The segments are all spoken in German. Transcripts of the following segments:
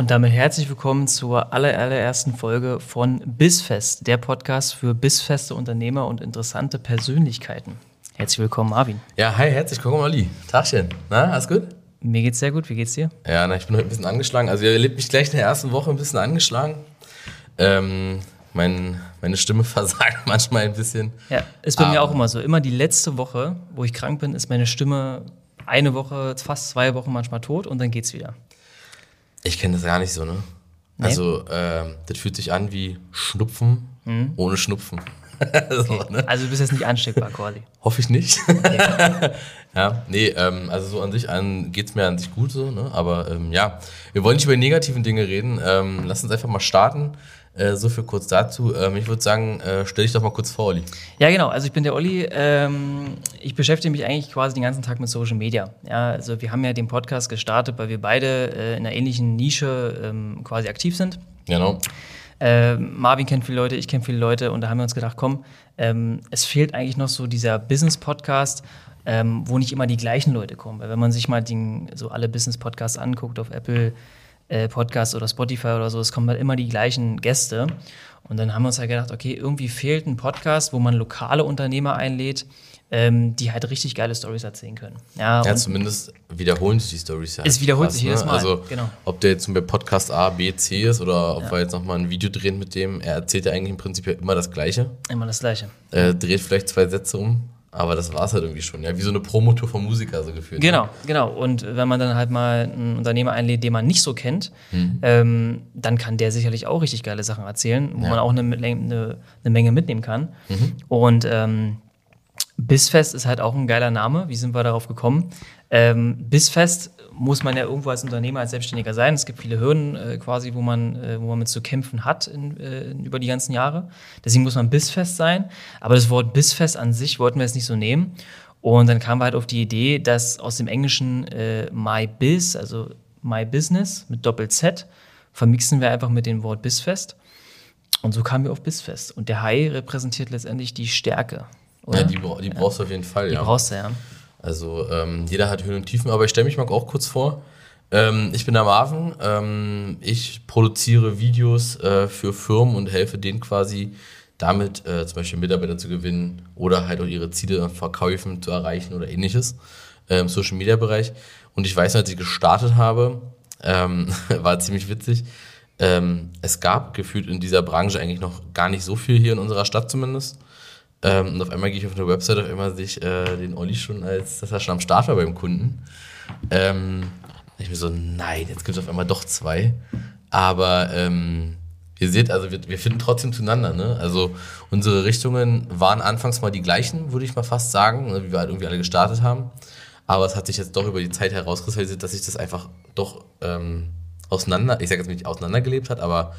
Und damit herzlich willkommen zur aller, allerersten Folge von Bissfest, der Podcast für bissfeste Unternehmer und interessante Persönlichkeiten. Herzlich willkommen, Marvin. Ja, hi, herzlich willkommen, Ali. Tagchen. Na, alles gut? Mir geht's sehr gut. Wie geht's dir? Ja, na, ich bin heute ein bisschen angeschlagen. Also, ihr erlebt mich gleich in der ersten Woche ein bisschen angeschlagen. Ähm, mein, meine Stimme versagt manchmal ein bisschen. Ja, ist bei mir auch immer so. Immer die letzte Woche, wo ich krank bin, ist meine Stimme eine Woche, fast zwei Wochen manchmal tot und dann geht's wieder. Ich kenne das gar nicht so, ne? Nee? Also, ähm, das fühlt sich an wie Schnupfen ohne Schnupfen. so, ne? Also du bist jetzt nicht ansteckbar, quasi. Hoffe ich nicht. ja, nee, ähm, also so an sich an, geht's mir an sich gut so, ne? Aber ähm, ja, wir wollen nicht über die negativen Dinge reden. Ähm, lass uns einfach mal starten. Äh, so viel kurz dazu. Ähm, ich würde sagen, äh, stell dich doch mal kurz vor, Olli. Ja, genau. Also ich bin der Olli. Ähm, ich beschäftige mich eigentlich quasi den ganzen Tag mit Social Media. Ja, also wir haben ja den Podcast gestartet, weil wir beide äh, in einer ähnlichen Nische ähm, quasi aktiv sind. Genau. Äh, Marvin kennt viele Leute, ich kenne viele Leute und da haben wir uns gedacht, komm, ähm, es fehlt eigentlich noch so dieser Business-Podcast, ähm, wo nicht immer die gleichen Leute kommen. Weil wenn man sich mal den, so alle Business-Podcasts anguckt auf Apple äh, Podcasts oder Spotify oder so, es kommen halt immer die gleichen Gäste. Und dann haben wir uns halt gedacht, okay, irgendwie fehlt ein Podcast, wo man lokale Unternehmer einlädt, ähm, die halt richtig geile Stories erzählen können. Ja, Ja, zumindest wiederholen sich die Stories ja. Es wiederholt krass, sich jedes Mal, Also, genau. ob der jetzt bei Podcast A, B, C ist oder ob wir jetzt nochmal ein Video drehen mit dem, er erzählt ja eigentlich im Prinzip ja immer das Gleiche. immer das Gleiche. Äh, dreht vielleicht zwei Sätze um, aber das war's halt irgendwie schon. Ja, wie so eine Promotour vom Musiker so gefühlt. Genau, genau. Und wenn man dann halt mal einen Unternehmer einlädt, den man nicht so kennt, ähm, dann kann der sicherlich auch richtig geile Sachen erzählen, wo Ja. man auch eine, eine, eine Menge mitnehmen kann. Und ähm, Bissfest ist halt auch ein geiler Name. Wie sind wir darauf gekommen? Ähm, Bissfest muss man ja irgendwo als Unternehmer, als Selbstständiger sein. Es gibt viele Hürden äh, quasi, wo man, äh, wo man mit zu kämpfen hat in, äh, über die ganzen Jahre. Deswegen muss man Bissfest sein. Aber das Wort Bissfest an sich wollten wir jetzt nicht so nehmen. Und dann kamen wir halt auf die Idee, dass aus dem Englischen äh, My Biz, also My Business mit Doppel-Z, vermixen wir einfach mit dem Wort Bissfest. Und so kamen wir auf Bissfest. Und der Hai repräsentiert letztendlich die Stärke. Oder? Ja, die, die brauchst du auf jeden Fall, Die ja. brauchst du, ja. Also ähm, jeder hat Höhen und Tiefen, aber ich stelle mich mal auch kurz vor. Ähm, ich bin der Marvin. Ähm, ich produziere Videos äh, für Firmen und helfe denen quasi damit äh, zum Beispiel Mitarbeiter zu gewinnen oder halt auch ihre Ziele an Verkäufen zu erreichen oder ähnliches äh, im Social Media Bereich. Und ich weiß, als ich gestartet habe, ähm, war ziemlich witzig. Ähm, es gab gefühlt in dieser Branche eigentlich noch gar nicht so viel hier in unserer Stadt zumindest. Ähm, und auf einmal gehe ich auf eine Website, auf einmal sehe ich äh, den Olli schon, als dass er schon am Start war beim Kunden. Ähm, ich mir so, nein, jetzt gibt es auf einmal doch zwei. Aber ähm, ihr seht, also wir, wir finden trotzdem zueinander. Ne? Also unsere Richtungen waren anfangs mal die gleichen, würde ich mal fast sagen, ne, wie wir halt irgendwie alle gestartet haben. Aber es hat sich jetzt doch über die Zeit herauskristallisiert, dass sich das einfach doch ähm, auseinander, ich sage jetzt nicht auseinandergelebt hat, aber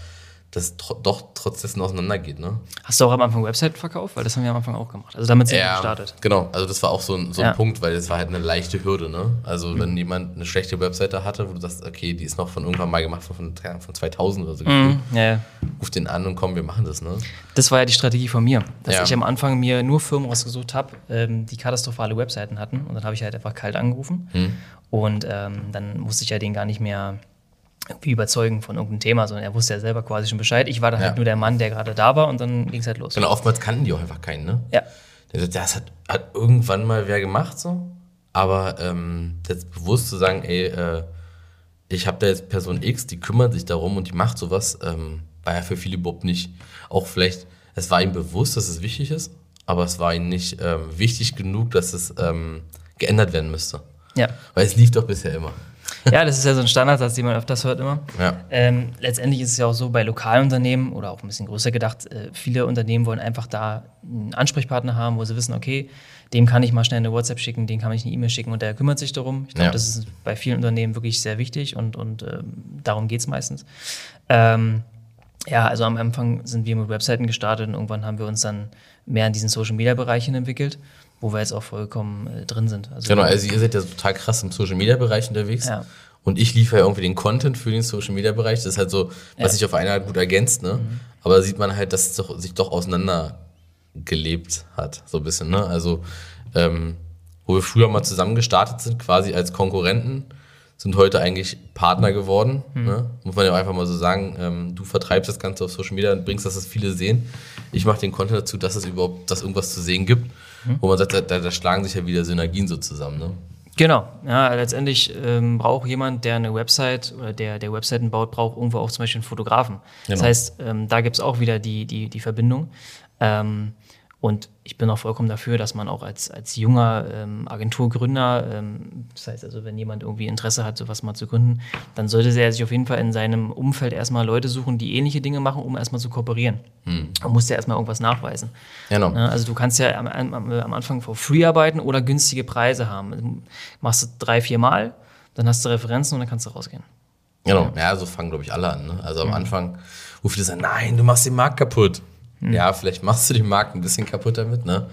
das tro doch trotz dessen auseinandergeht. Ne? Hast du auch am Anfang Website verkauft? Weil das haben wir am Anfang auch gemacht. Also damit sind wir gestartet. Genau, also das war auch so ein, so ein Ja. Punkt, weil es war halt eine leichte Hürde, ne? Also Mhm. wenn jemand eine schlechte Webseite hatte, wo du sagst, okay, die ist noch von irgendwann mal gemacht, von, von, von 2000 oder so, Mhm. Ja, ja. ruf den an und komm, wir machen das, ne? Das war ja die Strategie von mir, dass Ja. ich am Anfang mir nur Firmen rausgesucht habe, ähm, die katastrophale Webseiten hatten. Und dann habe ich halt einfach kalt angerufen. Hm. Und ähm, dann musste ich ja den gar nicht mehr irgendwie überzeugen von irgendeinem Thema, sondern er wusste ja selber quasi schon Bescheid. Ich war dann Ja. halt nur der Mann, der gerade da war und dann ging es halt los. Genau, oftmals kannten die auch einfach keinen, ne? Ja. Das hat, hat irgendwann mal wer gemacht, so. Aber ähm, jetzt bewusst zu sagen, ey, äh, ich habe da jetzt Person X, die kümmert sich darum und die macht sowas, ähm, war ja für viele überhaupt nicht. Auch vielleicht, es war ihm bewusst, dass es wichtig ist, aber es war ihm nicht ähm, wichtig genug, dass es ähm, geändert werden müsste. Ja. Weil es lief doch bisher immer. Ja, das ist ja so ein Standardsatz, den man öfters hört immer. Ja. Ähm, letztendlich ist es ja auch so bei lokalen Unternehmen oder auch ein bisschen größer gedacht, äh, viele Unternehmen wollen einfach da einen Ansprechpartner haben, wo sie wissen, okay, dem kann ich mal schnell eine WhatsApp schicken, dem kann ich eine E-Mail schicken und der kümmert sich darum. Ich glaube, Ja. das ist bei vielen Unternehmen wirklich sehr wichtig und, und ähm, darum geht es meistens. Ähm, ja, also am Anfang sind wir mit Webseiten gestartet und irgendwann haben wir uns dann mehr in diesen Social-Media-Bereichen entwickelt, wo wir jetzt auch vollkommen äh, drin sind. Also, Genau, also ihr seid ja total krass im Social Media Bereich unterwegs. Ja. Und ich liefere ja irgendwie den Content für den Social Media Bereich. Das ist halt so, was sich auf einer gut ergänzt, ne? Aber da sieht man halt, dass es doch, sich doch auseinander gelebt hat, so ein bisschen, ne? Also, ähm, wo wir früher mal zusammen gestartet sind, quasi als Konkurrenten, sind heute eigentlich Partner geworden. Ne? Muss man ja einfach mal so sagen. Ähm, du vertreibst das Ganze auf Social Media und bringst, dass das viele sehen. Ich mache den Content dazu, dass es überhaupt, dass irgendwas zu sehen gibt. Wo man sagt, da, da, schlagen sich ja wieder Synergien so zusammen. Ne? Genau, ja, letztendlich ähm, braucht jemand, der eine Website oder der, der Webseiten baut, braucht irgendwo auch zum Beispiel einen Fotografen. Das Genau. heißt, ähm, da gibt es auch wieder die, die, die Verbindung. Ähm, und ich bin auch vollkommen dafür, dass man auch als, als junger ähm, Agenturgründer, ähm, das heißt also, wenn jemand irgendwie Interesse hat, sowas mal zu gründen, dann sollte er sich auf jeden Fall in seinem Umfeld erstmal Leute suchen, die ähnliche Dinge machen, um erstmal zu kooperieren. Man muss ja erstmal irgendwas nachweisen. Genau. Ne? Also du kannst ja am, am, am Anfang for free arbeiten oder günstige Preise haben. Also Machst du drei, vier Mal, dann hast du Referenzen und dann kannst du rausgehen. Genau, ja, so fangen, glaube ich, alle an. Ne? Also am Anfang, wo viele sagen, nein, du machst den Markt kaputt. Ja, vielleicht machst du den Markt ein bisschen kaputt damit, ne?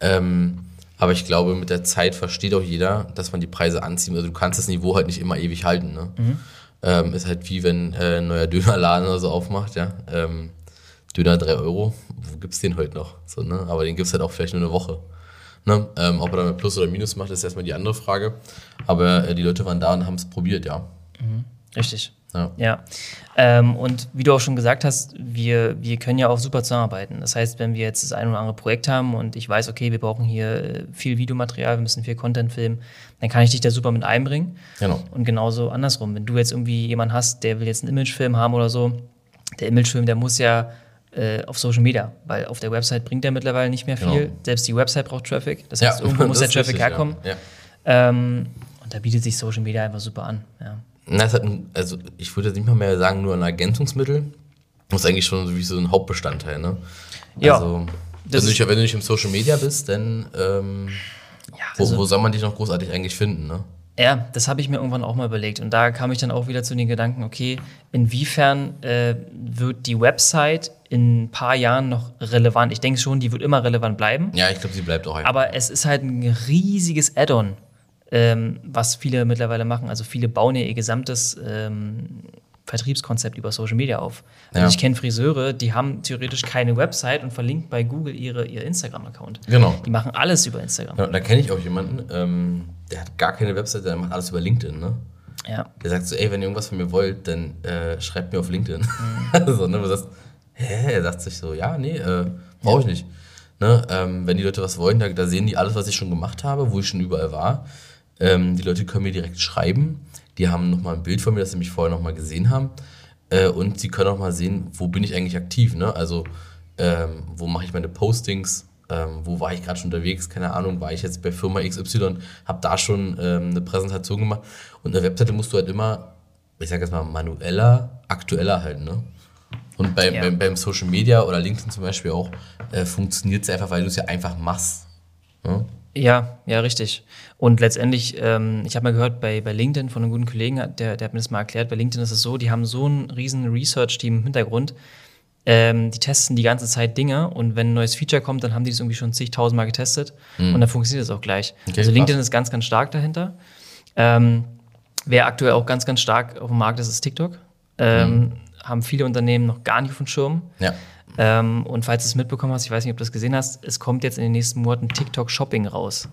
Ähm, aber ich glaube, mit der Zeit versteht auch jeder, dass man die Preise anzieht. Also du kannst das Niveau halt nicht immer ewig halten, ne? Ähm, ist halt wie wenn äh, ein neuer Dönerladen oder so aufmacht, ja. Ähm, Döner 3 Euro, wo gibt's den heute noch? So, ne? Aber den gibt's halt auch vielleicht nur eine Woche. Ne? Ähm, ob er damit Plus oder Minus macht, ist erstmal die andere Frage. Aber äh, die Leute waren da und haben es probiert, ja. Richtig. Ja. Ja. Ähm, und wie du auch schon gesagt hast, wir, wir können ja auch super zusammenarbeiten. Das heißt, wenn wir jetzt das ein oder andere Projekt haben und ich weiß, okay, wir brauchen hier äh, viel Videomaterial, wir müssen viel Content filmen, dann kann ich dich da super mit einbringen. Genau. Und genauso andersrum. Wenn du jetzt irgendwie jemanden hast, der will jetzt einen Imagefilm haben oder so, der Imagefilm, der muss ja äh, auf Social Media, weil auf der Website bringt der mittlerweile nicht mehr viel. Genau. Selbst die Website braucht Traffic. Das heißt, irgendwo muss der Traffic richtig, herkommen. Ja. Ja. Ähm, und da bietet sich Social Media einfach super an. Ja. Na, es hat ein, also ich würde jetzt nicht mal mehr sagen, nur ein Ergänzungsmittel. Das ist eigentlich schon so wie so ein Hauptbestandteil, ne? Ja, Also, wenn du, nicht, wenn du nicht im Social Media bist, dann ähm, Ja, wo, also- wo soll man dich noch großartig eigentlich finden, ne? Ja, das habe ich mir irgendwann auch mal überlegt. Und da kam ich dann auch wieder zu den Gedanken, okay, inwiefern äh, wird die Website in ein paar Jahren noch relevant? Ich denke schon, die wird immer relevant bleiben. Ja, ich glaube, sie bleibt auch einfach. Aber es ist halt ein riesiges Add-on, ähm, was viele mittlerweile machen. Also viele bauen ja ihr gesamtes ähm, Vertriebskonzept über Social Media auf. Also Ja. ich kenne Friseure, die haben theoretisch keine Website und verlinken bei Google ihre, ihr Instagram-Account. Genau. Die machen alles über Instagram. Ja, da kenne ich auch jemanden, ähm, der hat gar keine Webseite, der macht alles über LinkedIn, ne? Ja. Der sagt so, ey, wenn ihr irgendwas von mir wollt, dann äh, schreibt mir auf LinkedIn. Mhm. so, ne, du sagst, hä? Er sagt sich so, ja, nee, äh, brauche ich nicht. Ne, ähm, wenn die Leute was wollen, da, da sehen die alles, was ich schon gemacht habe, wo ich schon überall war. Ähm, die Leute können mir direkt schreiben. Die haben nochmal ein Bild von mir, das sie mich vorher nochmal gesehen haben. Äh, und sie können auch mal sehen, wo bin ich eigentlich aktiv. Ne? Also, ähm, wo mache ich meine Postings? Ähm, wo war ich gerade schon unterwegs? Keine Ahnung, war ich jetzt bei Firma XY, habe da schon ähm, eine Präsentation gemacht. Und eine Webseite musst du halt immer, ich sage jetzt mal, manueller, aktueller halten. Ne? Und bei, Ja. beim, beim Social Media oder LinkedIn zum Beispiel auch, äh, funktioniert es einfach, weil du es ja einfach machst. Ne? Ja, ja, richtig. Und letztendlich, ähm, ich habe mal gehört, bei, bei LinkedIn von einem guten Kollegen, der, der hat mir das mal erklärt, bei LinkedIn ist es so, die haben so ein riesen Research-Team im Hintergrund, ähm, die testen die ganze Zeit Dinge und wenn ein neues Feature kommt, dann haben die das irgendwie schon zigtausendmal getestet und dann funktioniert das auch gleich. Okay, also LinkedIn krass. ist ganz, ganz stark dahinter. Ähm, wer aktuell auch ganz, ganz stark auf dem Markt ist, ist TikTok. Ähm, Haben viele Unternehmen noch gar nicht auf dem Schirm. Ja. Ähm, und falls du es mitbekommen hast, ich weiß nicht, ob du das gesehen hast, es kommt jetzt in den nächsten Monaten TikTok Shopping raus.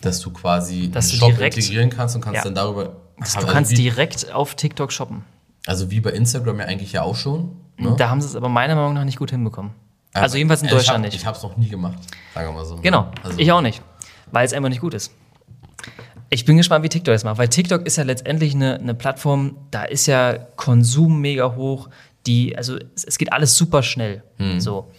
Dass du quasi Dass Shop direkt- integrieren kannst und kannst Ja. dann darüber. Du also kannst wie, direkt auf TikTok shoppen. Also wie bei Instagram ja eigentlich ja auch schon. Ne? Da haben sie es aber meiner Meinung nach nicht gut hinbekommen. Also jedenfalls in Also Deutschland ich hab, nicht. Ich habe es noch nie gemacht, sagen wir mal so. Genau, Also, ich auch nicht, weil es einfach nicht gut ist. Ich bin gespannt, wie TikTok das macht, weil TikTok ist ja letztendlich eine, eine Plattform, da ist ja Konsum mega hoch, die, also es, es geht alles super schnell. Hm. So.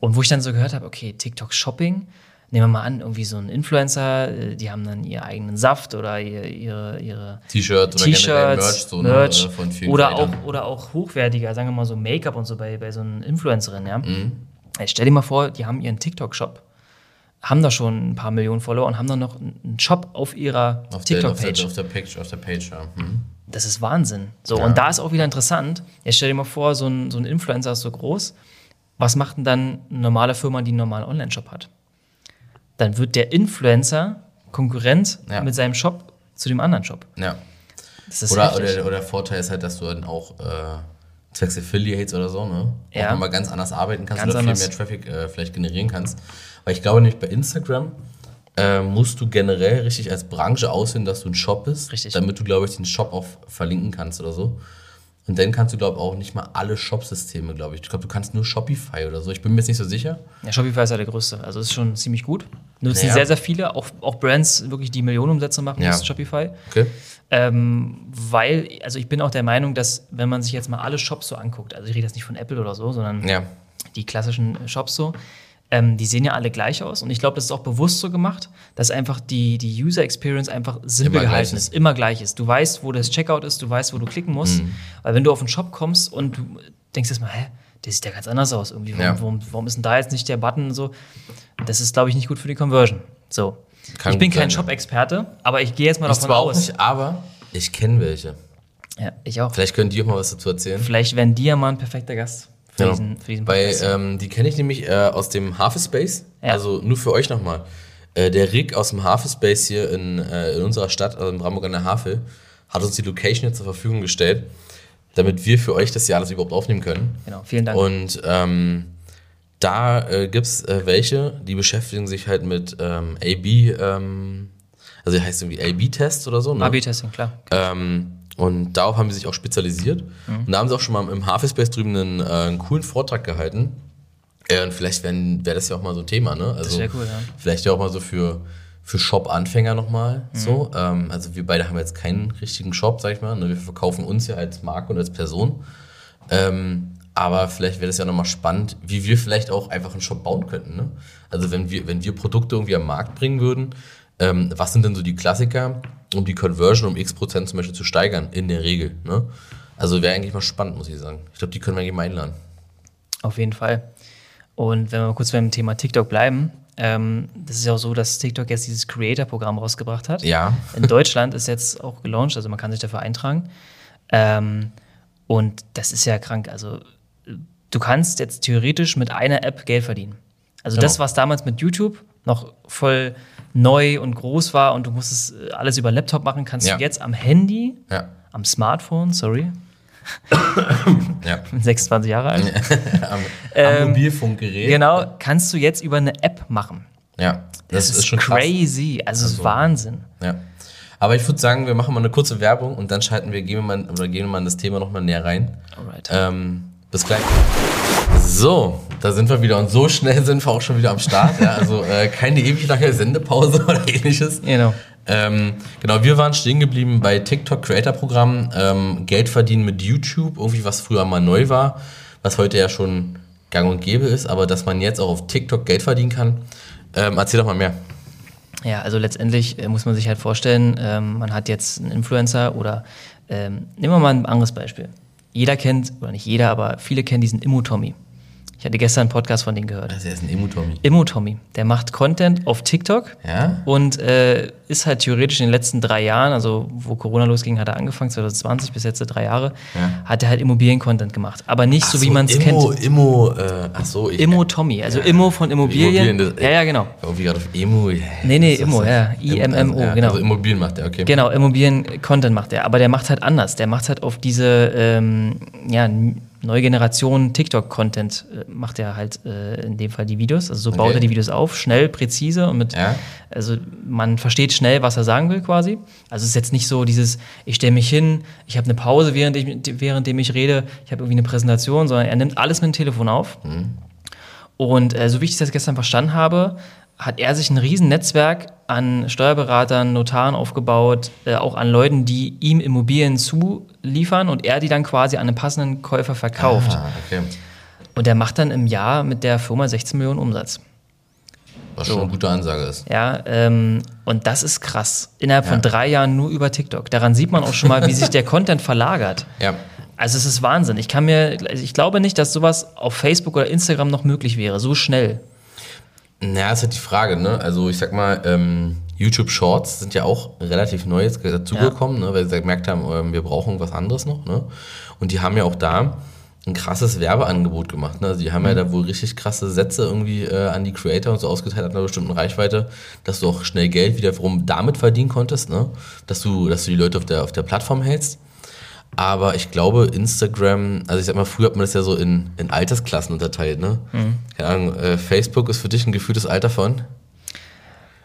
Und wo ich dann so gehört habe, okay, TikTok Shopping, nehmen wir mal an, irgendwie so ein Influencer, äh, die haben dann ihren eigenen Saft oder ihr, ihre, ihre T-Shirt oder generell T-Shirts, Merch, so, ne, Merch äh, von vielen oder, auch, oder auch hochwertiger, sagen wir mal so Make-up und so bei, bei so einer Influencerin, ja. Mhm. Ey, stell dir mal vor, die haben ihren TikTok-Shop, haben da schon ein paar Millionen Follower und haben dann noch einen Shop auf ihrer der, auf, TikTok-Page. auf der Page. Auf der Page, ja. Hm. Das ist Wahnsinn. So, Ja. und da ist auch wieder interessant. Jetzt stell dir mal vor, so ein, so ein Influencer ist so groß. Was macht denn dann eine normale Firma, die einen normalen Online-Shop hat? Dann wird der Influencer Konkurrent Ja. mit seinem Shop zu dem anderen Shop. Ja. Oder, oder, oder der Vorteil ist halt, dass du dann auch äh, zwecks Affiliates oder so, ne? Ja. Auch nochmal ganz anders arbeiten kannst Ganz oder viel anders. mehr Traffic äh, vielleicht generieren kannst. Weil ich glaube nämlich bei Instagram, äh, musst du generell richtig als Branche aussehen, dass du ein Shop bist. Richtig. Damit du, glaube ich, den Shop auch verlinken kannst oder so. Und dann kannst du, glaube ich, auch nicht mal alle Shop-Systeme, glaube ich. Ich glaube, du kannst nur Shopify oder so. Ich bin mir jetzt nicht so sicher. Ja, Shopify ist ja der größte. Also ist schon ziemlich gut. Nutzen Naja. sehr, sehr viele, auch, auch Brands wirklich, die Millionenumsätze machen, Ja. nutzen Shopify. Okay. Ähm, weil, also ich bin auch der Meinung, dass wenn man sich jetzt mal alle Shops so anguckt, also ich rede jetzt nicht von Apple oder so, sondern Ja. die klassischen Shops so, ähm, die sehen ja alle gleich aus. Und ich glaube, das ist auch bewusst so gemacht, dass einfach die, die User Experience einfach simpel Immer gleich gehalten ist. ist, immer gleich ist. Du weißt, wo das Checkout ist, du weißt, wo du klicken musst. Mhm. Weil wenn du auf einen Shop kommst und du denkst erstmal, hä, der sieht ja ganz anders aus irgendwie. Warum, Ja. warum, warum ist denn da jetzt nicht der Button so? Das ist, glaube ich, nicht gut für die Conversion. So. Kann ich bin kein. Shop-Experte, aber ich gehe jetzt mal Ich davon zwar auch aus. nicht, aber ich kenne welche. Ja, ich auch. Vielleicht können die auch mal was dazu erzählen. Vielleicht wären die ja mal ein perfekter Gast für diesen Weil ähm, die kenne ich nämlich äh, aus dem Hafespace. Ja. Also nur für euch nochmal. Äh, der Rick aus dem Hafespace hier in, äh, in unserer Stadt, also in Brandenburg an der Havel, hat uns die Location jetzt zur Verfügung gestellt, damit wir für euch das hier alles überhaupt aufnehmen können. genau, vielen Dank. Und ähm, da äh, gibt es äh, welche, die beschäftigen sich halt mit ähm, AB, ähm, also heißt irgendwie AB-Tests oder so. Ne? AB-Testing, klar. Ähm, und darauf haben sie sich auch spezialisiert. Mhm. Und da haben sie auch schon mal im Hafespace drüben einen, äh, einen coolen Vortrag gehalten. Äh, und vielleicht wäre wär das ja auch mal so ein Thema, ne? Also wär cool, ja. Vielleicht ja auch mal so für, für Shop-Anfänger nochmal Mhm. so. Ähm, also wir beide haben jetzt keinen richtigen Shop, sag ich mal. Ne? Wir verkaufen uns ja als Marke und als Person. Ähm, aber vielleicht wäre das ja nochmal spannend, wie wir vielleicht auch einfach einen Shop bauen könnten. Ne? Also wenn wir, wenn wir Produkte irgendwie am Markt bringen würden, ähm, was sind denn so die Klassiker, um die Conversion um x Prozent zum Beispiel zu steigern, in der Regel. Ne? Also wäre eigentlich mal spannend, muss ich sagen. Ich glaube, die können wir eigentlich mal einladen. Auf jeden Fall. Und wenn wir mal kurz beim Thema TikTok bleiben, ähm, das ist ja auch so, dass TikTok jetzt dieses Creator-Programm rausgebracht hat. Ja. In Deutschland ist jetzt auch gelauncht, also man kann sich dafür eintragen. Ähm, und das ist ja krank. Also du kannst jetzt theoretisch mit einer App Geld verdienen. Also das, Genau. was damals mit YouTube noch voll neu und groß war und du musstest äh, alles über Laptop machen, kannst Ja. du jetzt am Handy, Ja. am Smartphone, sorry, ja. bin 26 Jahre alt, am, Ähm, am Mobilfunkgerät. genau, kannst du jetzt über eine App machen. Ja. Das, ist, crazy, also, das ist Also- Wahnsinn. Ja. Aber ich würde sagen, wir machen mal eine kurze Werbung und dann schalten wir, gehen wir mal, oder gehen wir mal in das Thema nochmal näher rein. Alright. Ähm, bis gleich. So, da sind wir wieder und so schnell sind wir auch schon wieder am Start. Ja, also äh, keine ewig lange Sendepause oder ähnliches. Genau. Ähm, genau, wir waren stehen geblieben bei TikTok Creator Programm, ähm, Geld verdienen mit YouTube, irgendwie was früher mal neu war, was heute ja schon gang und gäbe ist, aber dass man jetzt auch auf TikTok Geld verdienen kann. Ähm, erzähl doch mal mehr. Ja, also letztendlich äh, muss man sich halt vorstellen, ähm, man hat jetzt einen Influencer oder ähm, nehmen wir mal ein anderes Beispiel. Jeder kennt, oder nicht jeder, aber viele kennen diesen Immo-Tommy. Ich hatte gestern einen Podcast von denen gehört. Das ist ein Emu-Tommy. Immo-Tommy, der macht Content auf TikTok Ja? und äh, ist halt theoretisch in den letzten drei Jahren, also wo Corona losging, hat er angefangen, 2020 bis jetzt drei Jahre, Ja. hat er halt Immobilien-Content gemacht. Aber nicht so, wie Ach man es Immo, kennt. Immo, äh, ach so, ich. Immo Tommy, also Immo von Immobilien. Immobilien, das- ja, ja, genau. Irgendwie gerade auf Emu. Nee, nee, Immo, ja. IMMO, ja, genau. Also Immobilien macht er, okay. Genau, Immobilien-Content macht er, aber der macht halt anders. Der macht halt auf diese ähm, ja, neue Generation TikTok-Content, äh, macht er halt äh, in dem Fall die Videos. Also so baut Okay. er die Videos auf, schnell, präzise und mit, Ja. also man versteht schnell, was er sagen will quasi. Also es ist jetzt nicht so dieses, ich stelle mich hin, ich habe eine Pause, während ich, währenddem ich rede, ich habe irgendwie eine Präsentation, sondern er nimmt alles mit dem Telefon auf. Und äh, so wie ich das gestern verstanden habe, hat er sich ein riesen Netzwerk an Steuerberatern, Notaren aufgebaut, äh, auch an Leuten, die ihm Immobilien zuliefern und er die dann quasi an einen passenden Käufer verkauft. Ah, okay. Und er macht dann im Jahr mit der Firma 16 Millionen Umsatz. Was schon eine gute Ansage ist. Ja, ähm, und das ist krass. Innerhalb von Ja. drei Jahren nur über TikTok. Daran sieht man auch schon mal, wie sich der Content verlagert. Ja. Also es ist Wahnsinn. Ich kann mir, ich glaube nicht, dass sowas auf Facebook oder Instagram noch möglich wäre, so schnell. Naja, ist halt die Frage, ne? Also ich sag mal, ähm, YouTube Shorts sind ja auch relativ neu jetzt dazugekommen, ne? weil sie gemerkt haben, ähm, wir brauchen was anderes noch, ne? Und die haben ja auch da ein krasses Werbeangebot gemacht, ne? Also die haben ja da wohl richtig krasse Sätze irgendwie äh, an die Creator und so ausgeteilt ab einer bestimmten Reichweite, dass du auch schnell Geld wiederum damit verdienen konntest, ne? Dass du, dass du die Leute auf der, auf der Plattform hältst. Aber ich glaube, Instagram, also ich sag mal, früher hat man das ja so in, in Altersklassen unterteilt, ne? Keine Ahnung, äh, Facebook ist für dich ein gefühltes Alter von?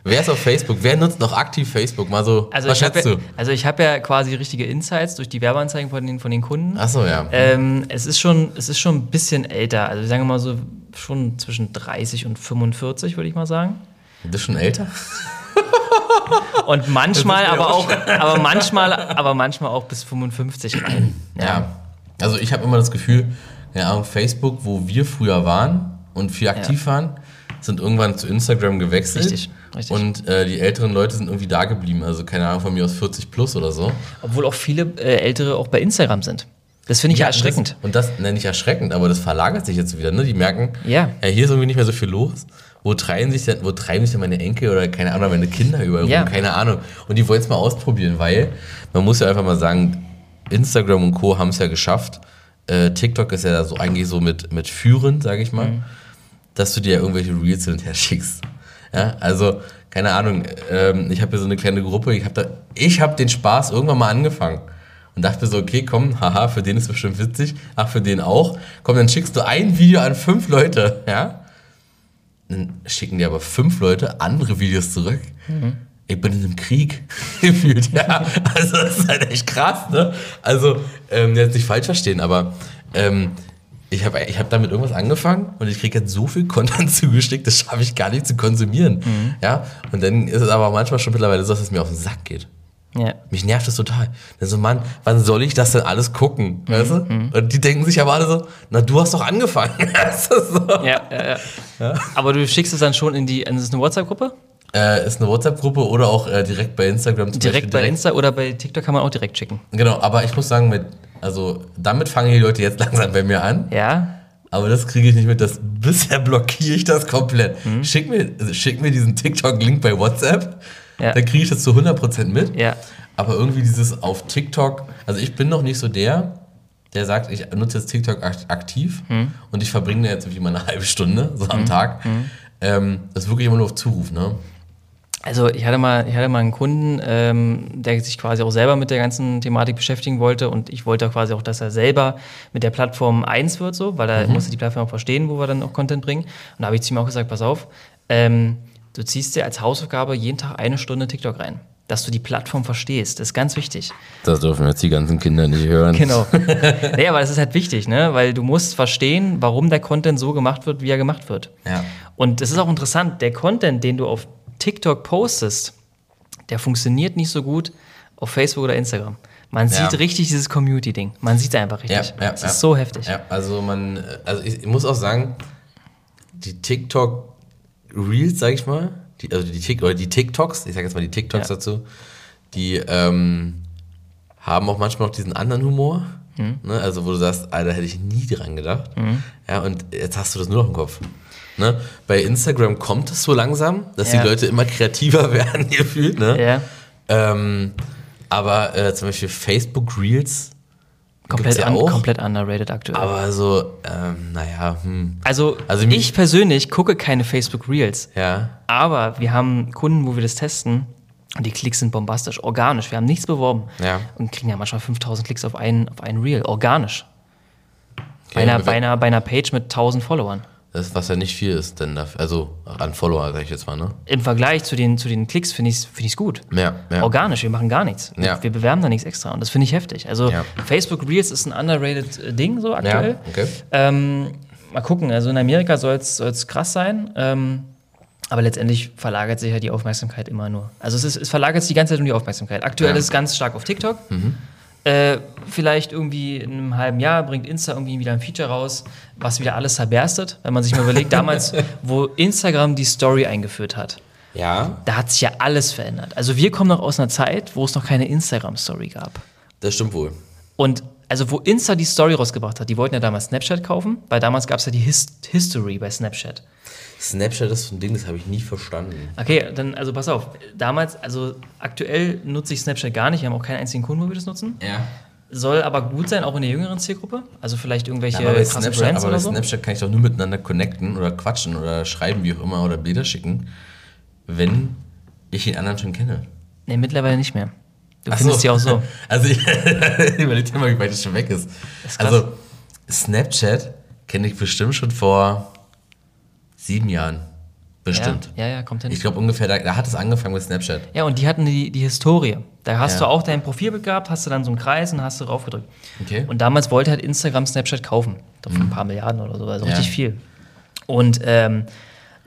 Wer ist auf Facebook? Wer nutzt noch aktiv Facebook? Mal so, Also was ich habe schätzt ja, du? also ich hab ja quasi richtige Insights durch die Werbeanzeigen von den, von den Kunden. Achso, ja. Ähm, es, ist schon, es ist schon ein bisschen älter. Also sagen wir mal so schon zwischen 30 und 45, würde ich mal sagen. Du bist schon älter? Und manchmal aber auch aber manchmal, aber manchmal auch bis 55 rein. Ja. Also ich habe immer das Gefühl, ja, auf Facebook, wo wir früher waren und viel aktiv waren, sind irgendwann zu Instagram gewechselt. Richtig, richtig. Und äh, die älteren Leute sind irgendwie da geblieben. Also keine Ahnung, von mir aus 40 plus oder so. Obwohl auch viele äh, Ältere auch bei Instagram sind. Das finde ich ja, erschreckend. Das, und das nenne ich erschreckend, aber das verlagert sich jetzt wieder. Ne? Die merken, Ja. hier ist irgendwie nicht mehr so viel los. Wo treiben sich denn, wo treiben sich denn meine Enkel oder keine Ahnung, meine Kinder überall Ja. rum? Keine Ahnung. Und die wollen es mal ausprobieren, weil man muss ja einfach mal sagen, Instagram und Co. haben es ja geschafft. Äh, TikTok ist ja so eigentlich so mit, mit Führen, sage ich mal, Mhm. dass du dir irgendwelche Reels hin und her schickst. Ja, also, keine Ahnung, ähm, ich habe hier so eine kleine Gruppe, ich habe da, ich habe den Spaß irgendwann mal angefangen und dachte so, okay, komm, haha, für den ist bestimmt witzig, ach, für den auch. Komm, dann schickst du ein Video an fünf Leute, ja? Dann schicken dir aber fünf Leute andere Videos zurück. Ich bin in einem Krieg gefühlt, ja. Also das ist halt echt krass, ne? Also, ähm, jetzt nicht falsch verstehen, aber ähm, ich habe ich hab damit irgendwas angefangen und ich kriege jetzt so viel Content zugeschickt, das schaffe ich gar nicht zu konsumieren. Ja? Und dann ist es aber manchmal schon mittlerweile so, dass es mir auf den Sack geht. Ja. Mich nervt das total. Dann so, Mann, wann soll ich das denn alles gucken? Mhm. Weißt du? Und die denken sich aber alle so, na, du hast doch angefangen. Das ist so. Ja, ja, ja. Aber du schickst es dann schon in die, ist es eine WhatsApp-Gruppe? Äh, ist eine WhatsApp-Gruppe oder auch äh, direkt bei Instagram Direkt bei Beispiel. Insta oder bei TikTok kann man auch direkt schicken. Genau, aber ich muss sagen, mit, also damit fangen die Leute jetzt langsam bei mir an. Ja. Aber das kriege ich nicht mit. Das, bisher blockiere ich das komplett. Mhm. Schick, mir, also schick mir diesen TikTok-Link bei WhatsApp. Ja. Dann kriege ich das zu 100% mit. Ja. Aber irgendwie dieses auf TikTok, also ich bin noch nicht so der, der sagt, ich nutze jetzt TikTok akt- aktiv Mhm. und ich verbringe da jetzt irgendwie mal eine halbe Stunde so am Tag. Ähm, das ist wirklich immer nur auf Zuruf, ne? Also ich hatte mal, ich hatte mal einen Kunden, ähm, der sich quasi auch selber mit der ganzen Thematik beschäftigen wollte und ich wollte quasi auch, dass er selber mit der Plattform eins wird, so, weil er musste die Plattform auch verstehen, wo wir dann auch Content bringen. Und da habe ich zu ihm auch gesagt, pass auf, ähm, du ziehst dir als Hausaufgabe jeden Tag eine Stunde TikTok rein, dass du die Plattform verstehst. Das ist ganz wichtig. Das dürfen jetzt die ganzen Kinder nicht hören. Genau. nee, aber das ist halt wichtig, ne? Weil du musst verstehen, warum der Content so gemacht wird, wie er gemacht wird. Ja. Und es ist auch interessant, der Content, den du auf TikTok postest, der funktioniert nicht so gut auf Facebook oder Instagram. Man Ja. sieht richtig dieses Community-Ding. Man sieht einfach richtig. Ja, ja, es ja. ist so heftig. Ja, also man, also ich, ich muss auch sagen, die TikTok Reels, sag ich mal, die, also die, Tik- oder die TikToks, ich sag jetzt mal die TikToks Ja. dazu, die ähm, haben auch manchmal auch diesen anderen Humor. Mhm. Ne? Also wo du sagst, Alter, hätte ich nie dran gedacht. Ja, und jetzt hast du das nur noch im Kopf. Ne? Bei Instagram kommt es so langsam, dass Ja. die Leute immer kreativer werden, gefühlt. Ne? Ja. Ähm, aber äh, zum Beispiel Facebook Reels Komplett, ja un auch. komplett underrated aktuell. Aber so, ähm, naja, hm. also, Also ich persönlich gucke keine Facebook Reels. Ja. Aber wir haben Kunden, wo wir das testen und die Klicks sind bombastisch, organisch. Wir haben nichts beworben Ja. und kriegen ja manchmal 5000 Klicks auf einen, auf einen Reel, organisch. Okay, bei, einer, bei, einer, bei einer Page mit 1000 Followern. Das, was ja nicht viel ist, denn dafür, also an Follower, sag ich jetzt mal, ne? Im Vergleich zu den, zu den Klicks finde ich es find ich's gut. Ja, ja. Organisch, wir machen gar nichts. Ja. Wir bewerben da nichts extra und das finde ich heftig. Also Ja. Facebook Reels ist ein underrated äh, Ding so aktuell. Ja, okay. Ähm, mal gucken, also in Amerika soll es krass sein, ähm, aber letztendlich verlagert sich ja die Aufmerksamkeit immer nur. Also es, ist, es verlagert sich die ganze Zeit um die Aufmerksamkeit. Aktuell Ja. Mhm. ist es ganz stark auf TikTok. Äh, vielleicht irgendwie in einem halben Jahr bringt Insta irgendwie wieder ein Feature raus, was wieder alles zerberstet. Wenn man sich mal überlegt, damals, wo Instagram die Story eingeführt hat, Ja, da hat sich ja alles verändert. Also wir kommen noch aus einer Zeit, wo es noch keine Instagram-Story gab. das stimmt wohl. Und also wo Insta die Story rausgebracht hat, die wollten ja damals Snapchat kaufen, weil damals gab es ja die His History bei Snapchat. Snapchat ist so ein Ding, das habe ich nie verstanden. Okay, dann, also pass auf, damals, also aktuell nutze ich Snapchat gar nicht, wir haben auch keinen einzigen Kunden, wo wir das nutzen. Ja. Soll aber gut sein, auch in der jüngeren Zielgruppe. Also vielleicht irgendwelche aber bei Snapchat, Brands aber bei oder so. Snapchat kann ich doch nur miteinander connecten oder quatschen oder schreiben, wie auch immer, oder Bilder schicken, wenn ich den anderen schon kenne. Nee, mittlerweile nicht mehr. Du Ach findest so. die auch so. Also ich überleg dir mal, wie weit das schon weg ist. ist also Snapchat kenne ich bestimmt schon vor sieben Jahren. Bestimmt. Ja, ja, ja kommt hin. Ich glaube ungefähr, da, da hat es angefangen mit Snapchat. Ja, und die hatten die, die Historie. Da hast Ja. du auch dein Profilbild gehabt, hast du dann so einen Kreis und hast du raufgedrückt. Okay. Und damals wollte halt Instagram Snapchat kaufen. Doch für ein paar Milliarden oder so, also Ja. richtig viel. Und ähm,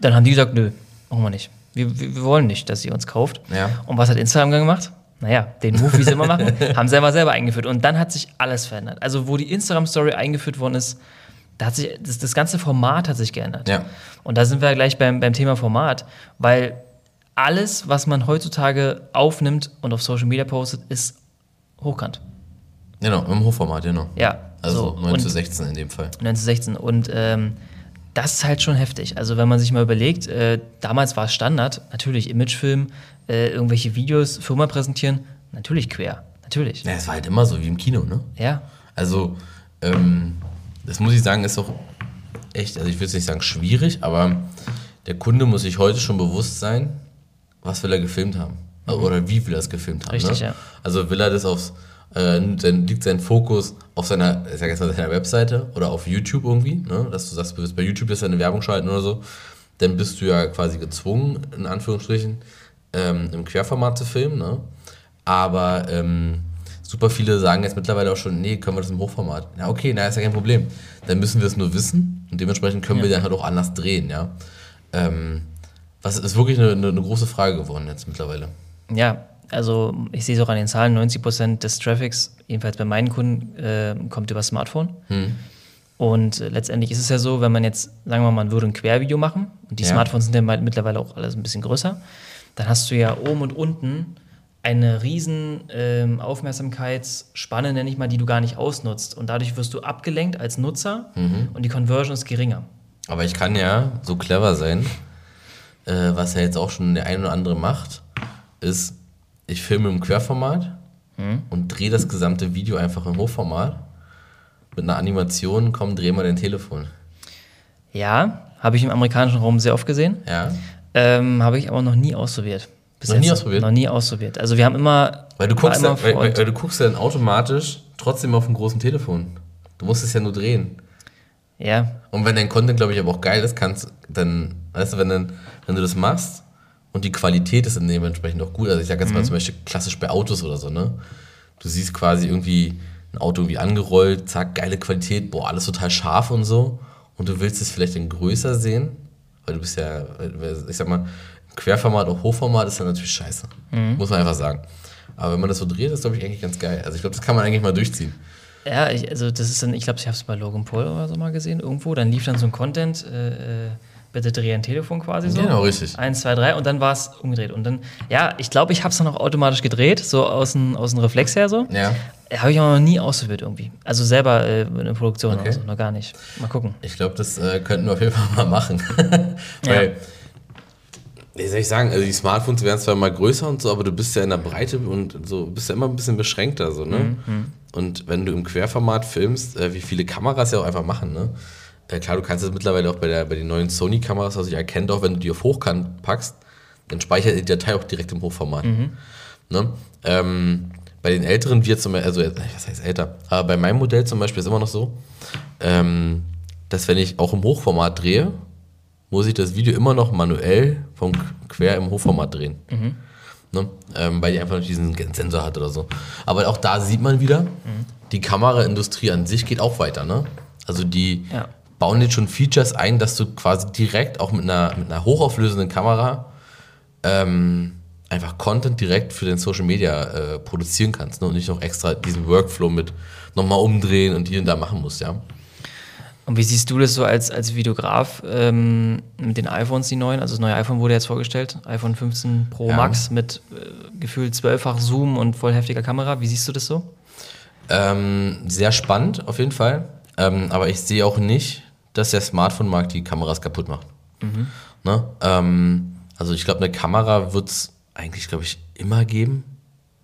dann haben die gesagt, nö, machen wir nicht. Wir, wir, wir wollen nicht, dass ihr uns kauft. Ja. Und was hat Instagram dann gemacht? Naja, den Move, wie sie immer machen, haben sie aber selber eingeführt. Und dann hat sich alles verändert. Also, wo die Instagram-Story eingeführt worden ist, da hat sich, das, das ganze Format hat sich geändert. Ja. Und da sind wir gleich beim, beim Thema Format, weil alles, was man heutzutage aufnimmt und auf Social Media postet, ist hochkant. Genau, im Hochformat, genau. Ja. Also so. 9 zu Und- 16 in dem Fall. 1916. Und ähm, das ist halt schon heftig. Also wenn man sich mal überlegt, äh, damals war es Standard, natürlich Imagefilm, äh, irgendwelche Videos, Firma präsentieren, natürlich quer. Natürlich. Ja, es war halt immer so wie im Kino, ne? Ja. Also, ähm, das muss ich sagen, ist doch echt, also ich es nicht sagen schwierig, aber der Kunde muss sich heute schon bewusst sein, was will er gefilmt haben. Oder wie will er es gefilmt haben. Mhm. Richtig, ne? ja. Also will er das aufs, äh, dann liegt sein Fokus auf seiner, ich sag jetzt mal, seiner Webseite oder auf YouTube irgendwie, ne? dass du sagst, du willst bei YouTube jetzt eine Werbung schalten oder so, dann bist du ja quasi gezwungen, in Anführungsstrichen, ähm, im Querformat zu filmen. Ne? Aber ähm, super viele sagen jetzt mittlerweile auch schon, nee, können wir das im Hochformat. Ja, okay, na, ist ja kein Problem. Dann müssen wir es nur wissen und dementsprechend können wir dann halt auch anders drehen, ja. Ähm, was ist wirklich eine, eine, eine große Frage geworden jetzt mittlerweile. Ja, also ich sehe es auch an den Zahlen, 90% des Traffics, jedenfalls bei meinen Kunden, äh, kommt über Smartphone. Hm. Und letztendlich ist es ja so, wenn man jetzt, sagen wir mal, man würde ein Quervideo machen, und die Ja. Smartphones sind ja mittlerweile auch alles ein bisschen größer, dann hast du ja oben und unten eine riesen ähm, Aufmerksamkeitsspanne, nenne ich mal, die du gar nicht ausnutzt. Und dadurch wirst du abgelenkt als Nutzer Mhm. und die Conversion ist geringer. Aber ich kann ja so clever sein, äh, was ja jetzt auch schon der ein oder andere macht, ist, ich filme im Querformat und drehe das gesamte Video einfach im Hochformat. Mit einer Animation, komm, dreh mal dein Telefon. Ja, habe ich im amerikanischen Raum sehr oft gesehen. Ja. Ähm, habe ich aber noch nie ausprobiert. Bis Noch nie ausprobiert? Noch nie ausprobiert. Also wir haben immer. Weil du guckst, dann, weil, weil, weil du guckst dann automatisch trotzdem auf dem großen Telefon. Du musst es ja nur drehen. ja, Und wenn dein Content, glaube ich, aber auch geil ist, kannst dann, weißt du, wenn, dann, wenn du das machst und die Qualität ist dann dementsprechend auch gut. Also ich sage jetzt Mhm. mal zum Beispiel klassisch bei Autos oder so, ne? Du siehst quasi irgendwie ein Auto irgendwie angerollt, zack, geile Qualität, boah, alles total scharf und so. Und du willst es vielleicht dann größer sehen, weil du bist ja, ich sag mal, Querformat auch Hochformat ist dann natürlich scheiße. Mhm. Muss man einfach sagen. Aber wenn man das so dreht, ist glaube ich eigentlich ganz geil. Also ich glaube, das kann man eigentlich mal durchziehen. ja, ich, also das ist dann, ich glaube, ich habe es bei Logan Paul oder so mal gesehen, irgendwo. Dann lief dann so ein Content, äh, äh, bitte dreh ein Telefon quasi so. Genau, richtig. Eins, zwei, drei und dann war es umgedreht. Und dann, ja, ich glaube, ich habe es dann auch automatisch gedreht, so aus dem aus dem Reflex her so. Ja. Habe ich aber noch nie ausprobiert irgendwie. Also selber äh, in der Produktion Okay. so, noch gar nicht. Mal gucken. Ich glaube, das äh, könnten wir auf jeden Fall mal machen. Weil, wie soll ich sagen, also die Smartphones werden zwar mal größer und so, aber du bist ja in der Breite und so bist ja immer ein bisschen beschränkter, so, ne? Und wenn du im Querformat filmst, äh, wie viele Kameras ja auch einfach machen, ne? Äh, klar, du kannst das mittlerweile auch bei, der, bei den neuen Sony-Kameras, also ich erkennt auch, wenn du die auf Hochkant packst, dann speichert die Datei auch direkt im Hochformat. Ne? Ähm, bei den älteren wird zum Beispiel, also äh, was heißt älter, aber bei meinem Modell zum Beispiel ist immer noch so, ähm, dass wenn ich auch im Hochformat drehe, muss ich das Video immer noch manuell vom Qu- Quer im Hochformat drehen. Ne? Ähm, weil die einfach noch diesen Sensor hat oder so. Aber auch da sieht man wieder, die Kameraindustrie an sich geht auch weiter. Ne? Also die Ja. bauen jetzt schon Features ein, dass du quasi direkt auch mit einer, mit einer hochauflösenden Kamera ähm, einfach Content direkt für den Social Media äh, produzieren kannst ne? und nicht noch extra diesen Workflow mit nochmal umdrehen und hier und da machen musst, ja. Und wie siehst du das so als, als Videograf ähm, mit den iPhones, die neuen? Also das neue iPhone wurde jetzt vorgestellt, iPhone 15 Pro Ja. Max mit äh, gefühlt zwölffach Zoom und voll heftiger Kamera. Wie siehst du das so? Ähm, sehr spannend auf jeden Fall. Ähm, aber ich sehe auch nicht, dass der Smartphone-Markt die Kameras kaputt macht. Ne? Ähm, also ich glaube, eine Kamera wird es eigentlich, glaube ich, immer geben.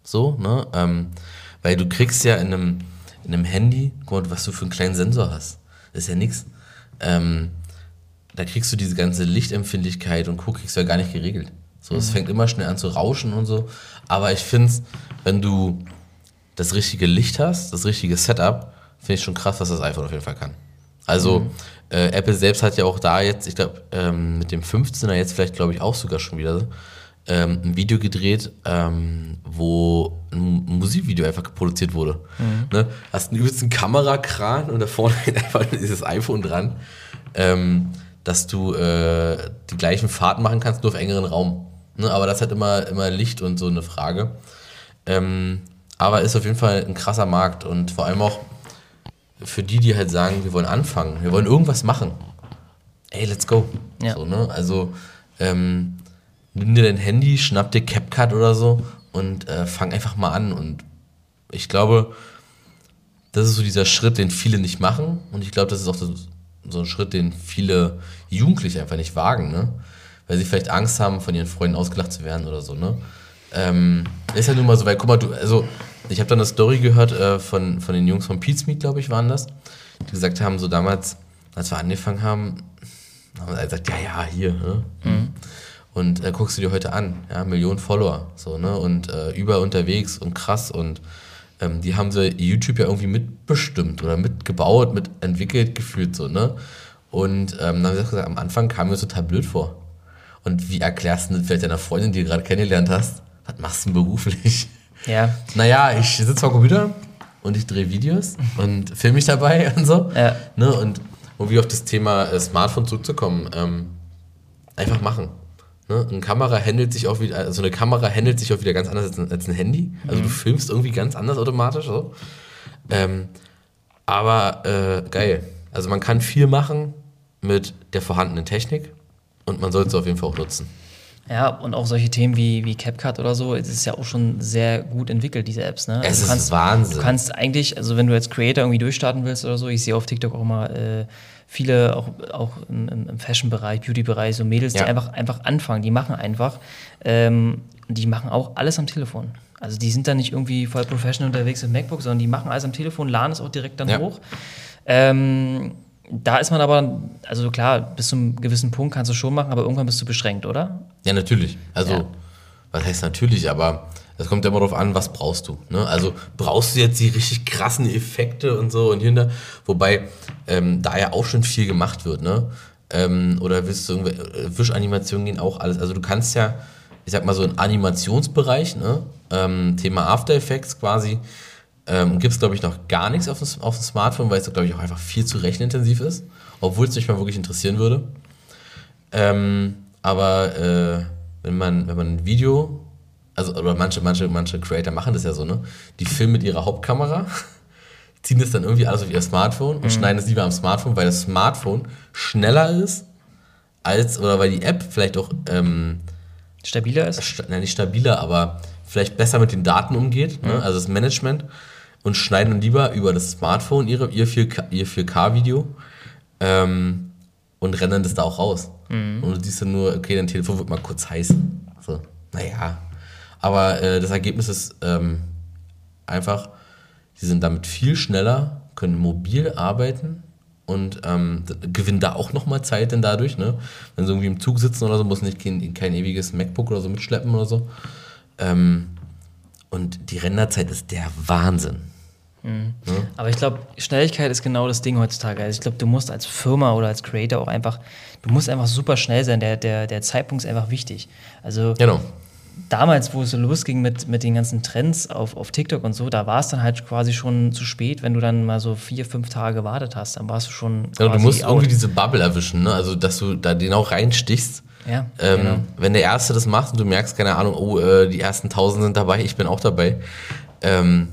So, ne? Ähm, weil du kriegst ja in einem, in einem Handy, guck mal, was du für einen kleinen Sensor hast. Ist ja nix. Ähm, da kriegst du diese ganze Lichtempfindlichkeit und Co. kriegst du ja gar nicht geregelt. So, es fängt immer schnell an zu rauschen und so. Aber ich finde wenn du das richtige Licht hast, das richtige Setup, finde ich schon krass, was das iPhone auf jeden Fall kann. Also mhm. äh, Apple selbst hat ja auch da jetzt, ich glaube, ähm, mit dem 15er jetzt vielleicht, glaube ich, auch sogar schon wieder ähm, ein Video gedreht, ähm, wo ein Musikvideo einfach produziert wurde. Mhm. Ne? Hast einen übelsten Kamerakran und da vorne einfach dieses iPhone dran, ähm, dass du äh, die gleichen Fahrten machen kannst, nur auf engeren Raum. Ne? Aber das hat immer, immer Licht und so eine Frage. Ähm, aber ist auf jeden Fall ein krasser Markt und vor allem auch für die, die halt sagen, wir wollen anfangen, wir wollen irgendwas machen. Ey, let's go. Ja. So, ne? Also ähm, nimm dir dein Handy, schnapp dir CapCut oder so und äh, fang einfach mal an. Und ich glaube, das ist so dieser Schritt, den viele nicht machen. Und ich glaube, das ist auch so, so ein Schritt, den viele Jugendliche einfach nicht wagen, ne? Weil sie vielleicht Angst haben, von ihren Freunden ausgelacht zu werden oder so, ne? Ähm, ist ja nun mal so, weil, guck mal, du, also, ich habe dann eine Story gehört äh, von, von den Jungs von Pete's Meet, glaube ich, waren das, die gesagt haben, so damals, als wir angefangen haben, haben sie gesagt, ja, ja, hier, ne? Mhm. Und äh, guckst du dir heute an, ja, Millionen Follower, so, ne? Und äh, über unterwegs und krass und ähm, die haben so YouTube ja irgendwie mitbestimmt oder mitgebaut, mitentwickelt, gefühlt so, ne? Und ähm, dann haben sie gesagt, am Anfang kam mir total blöd vor. Und wie erklärst du das vielleicht deiner Freundin, die du gerade kennengelernt hast? Was machst du denn beruflich? Ja. Naja, ich sitze am Computer und ich drehe Videos und filme mich dabei und so. Ja. Ne? Und um wie auf das Thema äh, Smartphone zurückzukommen, ähm, einfach machen. Ne? Eine Kamera handelt sich auch wieder, also eine Kamera handelt sich auch wieder ganz anders als ein, als ein Handy. Also mhm. du filmst irgendwie ganz anders automatisch. So. Ähm, aber äh, geil. Also man kann viel machen mit der vorhandenen Technik und man sollte es auf jeden Fall auch nutzen. Ja, und auch solche Themen wie, wie CapCut oder so, es ist ja auch schon sehr gut entwickelt, diese Apps. Ne? Also es kannst, ist Wahnsinn. Du kannst eigentlich, also wenn du als Creator irgendwie durchstarten willst oder so, ich sehe auf TikTok auch immer äh, viele, auch, auch im, im Fashion-Bereich, Beauty-Bereich, so Mädels, ja. die einfach, einfach anfangen, die machen einfach, ähm, die machen auch alles am Telefon. Also die sind da nicht irgendwie voll professional unterwegs mit MacBook, sondern die machen alles am Telefon, laden es auch direkt dann ja. hoch. Ähm, da ist man aber, also klar, bis zu einem gewissen Punkt kannst du schon machen, aber irgendwann bist du beschränkt, oder? Ja, natürlich. Also, ja. was heißt natürlich, aber es kommt ja immer darauf an, was brauchst du. Ne? Also brauchst du jetzt die richtig krassen Effekte und so und hinter, wobei ähm, da ja auch schon viel gemacht wird, ne? Ähm, oder willst du irgendwie, äh, Wischanimationen gehen auch alles. Also du kannst ja, ich sag mal so im Animationsbereich, ne? Ähm, Thema After Effects quasi, ähm, gibt es glaube ich noch gar nichts auf dem, auf dem Smartphone, weil es glaube ich auch einfach viel zu rechenintensiv ist, obwohl es mich mal wirklich interessieren würde. Ähm, aber äh, wenn man, wenn man ein Video also oder manche, manche, manche Creator machen das ja so, ne? Die filmen mit ihrer Hauptkamera, ziehen das dann irgendwie alles auf ihr Smartphone und mhm. schneiden es lieber am Smartphone, weil das Smartphone schneller ist als, oder weil die App vielleicht auch ähm, stabiler ist? Sta nein, nicht stabiler, aber vielleicht besser mit den Daten umgeht, ne? mhm. also das Management und schneiden dann lieber über das Smartphone ihre, ihr 4K-Video ähm, und rennen das da auch raus. Mhm. Und du siehst dann nur, okay, dein Telefon wird mal kurz heiß. So, naja, aber äh, das Ergebnis ist ähm, einfach, sie sind damit viel schneller, können mobil arbeiten und ähm, gewinnen da auch nochmal Zeit denn dadurch. Ne? Wenn sie irgendwie im Zug sitzen oder so, muss nicht kein, kein ewiges MacBook oder so mitschleppen oder so. Ähm, und die Renderzeit ist der Wahnsinn. Mhm. Ja? Aber ich glaube, Schnelligkeit ist genau das Ding heutzutage. Also ich glaube, du musst als Firma oder als Creator auch einfach, du musst einfach super schnell sein. Der, der, der Zeitpunkt ist einfach wichtig. Also genau damals, wo es so losging mit, mit den ganzen Trends auf, auf TikTok und so, da war es dann halt quasi schon zu spät, wenn du dann mal so vier, fünf Tage gewartet hast. Dann warst du schon. Ja, du musst out. irgendwie diese Bubble erwischen, ne? Also, dass du da den auch reinstichst. Ja, ähm, genau. Wenn der Erste das macht und du merkst, keine Ahnung, oh, äh, die ersten tausend sind dabei, ich bin auch dabei. Ähm,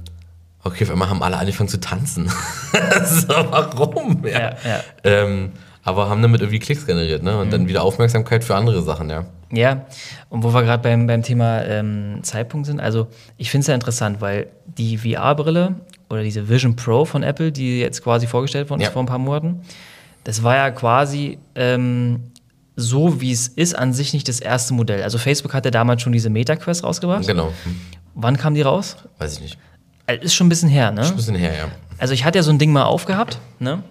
okay, auf einmal haben alle angefangen zu tanzen. so, warum? Ja. ja, ja. Ähm, aber haben damit irgendwie Klicks generiert, ne? Und mhm. dann wieder Aufmerksamkeit für andere Sachen, ja. Ja, und wo wir gerade beim, beim Thema ähm, Zeitpunkt sind, also ich finde es ja interessant, weil die VR-Brille oder diese Vision Pro von Apple, die jetzt quasi vorgestellt worden ist vor ein paar Monaten, das war ja quasi ähm, so, wie es ist, an sich nicht das erste Modell. Also Facebook hatte damals schon diese Meta-Quest rausgebracht. Genau. Wann kam die raus? Weiß ich nicht. Äh, ist schon ein bisschen her, ne? Ist ein bisschen her, ja. Also ich hatte ja so ein Ding mal aufgehabt, ne?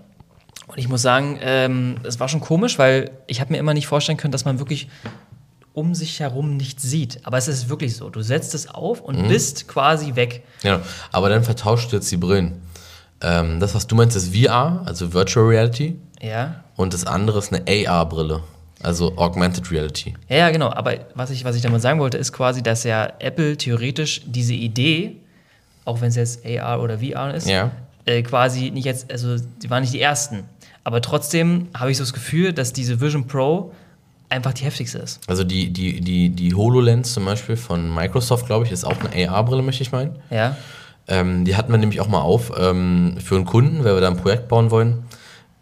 Und ich muss sagen, ähm, es war schon komisch, weil ich habe mir immer nicht vorstellen können, dass man wirklich um sich herum nichts sieht. Aber es ist wirklich so. Du setzt es auf und mhm. bist quasi weg. Ja, aber dann vertauscht du jetzt die Brillen. Ähm, das, was du meinst, ist VR, also Virtual Reality. Ja. Und das andere ist eine AR-Brille, also Augmented Reality. Ja, ja, genau. Aber was ich, was ich damit sagen wollte, ist quasi, dass ja Apple theoretisch diese Idee, auch wenn es jetzt AR oder VR ist, Ja. äh, quasi nicht jetzt, also die waren nicht die ersten. Aber trotzdem habe ich so das Gefühl, dass diese Vision Pro einfach die heftigste ist. Also die, die, die, die HoloLens zum Beispiel von Microsoft, glaube ich, ist auch eine AR-Brille, möchte ich meinen. Ja. Ähm, die hatten wir nämlich auch mal auf ähm, für einen Kunden, weil wir da ein Projekt bauen wollen,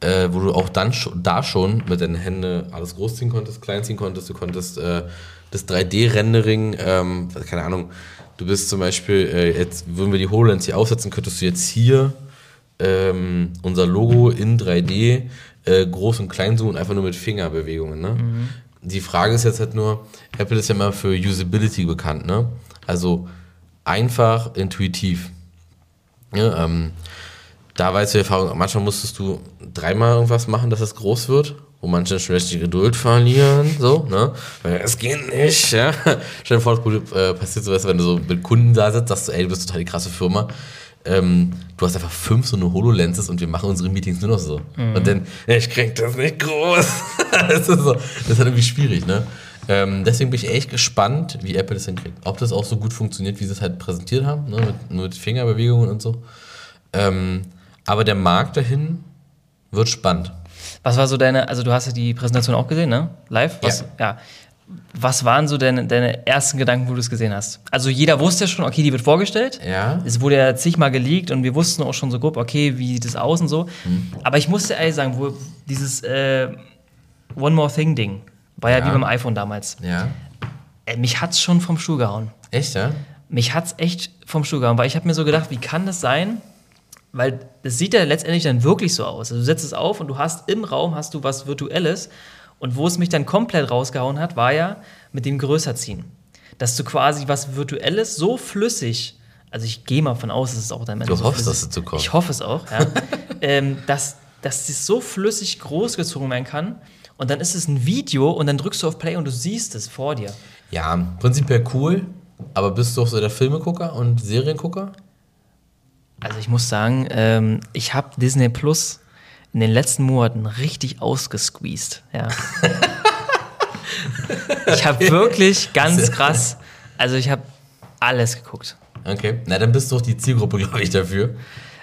äh, wo du auch dann scho- da schon mit deinen Händen alles großziehen konntest, kleinziehen konntest, du konntest äh, das 3D-Rendering, ähm, keine Ahnung, du bist zum Beispiel, äh, jetzt würden wir die HoloLens hier aufsetzen, könntest du jetzt hier ähm, unser Logo in 3D äh, groß und klein zoomen, einfach nur mit Fingerbewegungen. Ne? Die Frage ist jetzt halt nur, Apple ist ja mal für Usability bekannt, ne? Also einfach, intuitiv. Ja, ähm, da weißt du die Erfahrung, manchmal musstest du dreimal irgendwas machen, dass es groß wird. Wo manche vielleicht die Geduld verlieren, so, ne? Weil es geht nicht, ja. Stell dir vor, das äh, passiert so, wenn du so mit Kunden da sitzt, sagst du, ey, du bist total die krasse Firma. Ähm, du hast einfach fünf so eine HoloLenses und wir machen unsere Meetings nur noch so. Und dann, ja, ich krieg das nicht groß. das, ist so, das ist halt irgendwie schwierig, ne? Ähm, deswegen bin ich echt gespannt, wie Apple das hinkriegt. Ob das auch so gut funktioniert, wie sie es halt präsentiert haben, ne? mit, nur mit Fingerbewegungen und so. Ähm, aber der Markt dahin wird spannend. Was war so deine, also du hast ja die Präsentation auch gesehen, ne? Live? Was, ja. Was waren so deine, deine ersten Gedanken, wo du es gesehen hast? Also jeder wusste ja schon, okay, die wird vorgestellt. Ja. Es wurde ja zigmal geleakt und wir wussten auch schon so grob, okay, wie sieht das aus und so. Mhm. Aber ich musste ehrlich sagen, wo dieses äh, One More Thing Ding war ja, Ja. wie beim iPhone damals. Ja. Äh, mich hat's schon vom Stuhl gehauen. Echt, ja? Mich hat's echt vom Stuhl gehauen, weil ich habe mir so gedacht, wie kann das sein? Weil das sieht ja letztendlich dann wirklich so aus. Also du setzt es auf und du hast im Raum hast du was Virtuelles. Und wo es mich dann komplett rausgehauen hat, war ja mit dem Größerziehen. Dass du quasi was Virtuelles so flüssig, also ich gehe mal von aus, dass es auch am Ende Du so hoffst, flüssig- dass es so kommt. Ich hoffe es auch, ja. ähm, dass, dass es so flüssig groß gezogen werden kann. Und dann ist es ein Video und dann drückst du auf Play und du siehst es vor dir. Ja, prinzipiell cool. Aber bist du auch so der Filmegucker und Seriengucker? Also ich muss sagen, ähm, ich habe Disney Plus in den letzten Monaten richtig ausgesqueezed. Ja. ich habe wirklich ganz krass, also ich habe alles geguckt. Okay. Na, dann bist du auch die Zielgruppe, glaube ich, dafür.